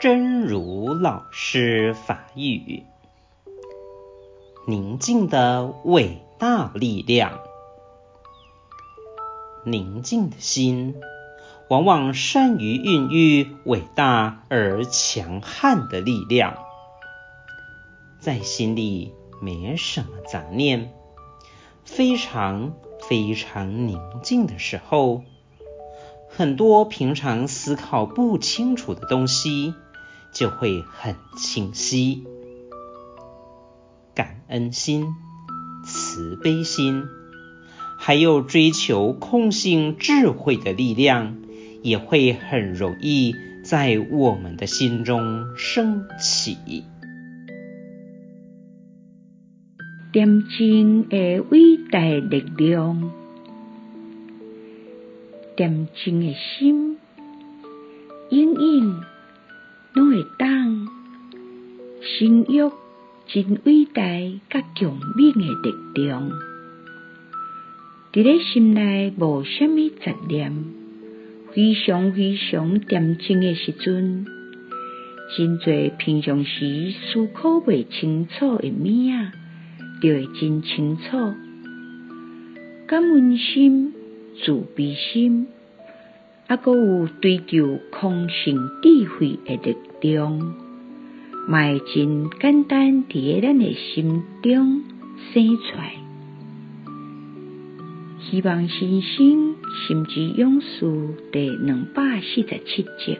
真如老师法语：宁静的伟大力量。宁静的心，往往善于孕育伟大而强悍的力量。在心里没什么杂念，非常非常宁静的时候，很多平常思考不清楚的东西就会很清晰。感恩心、慈悲心，还有追求空性智慧的力量，也会很容易在我们的心中升起。恬静的伟大力量，恬静的心，永远拢会当生育真伟大甲强敏的力量。伫咧心内无虾米杂念，非常非常恬静的时阵，真侪平常时思考未清楚的物仔。就会真清楚，感恩心、慈悲心，还阁有追求空性智慧的力量，嘛会真简单伫诶咱的心中生出来。希望新生心之勇士第两百四十七集。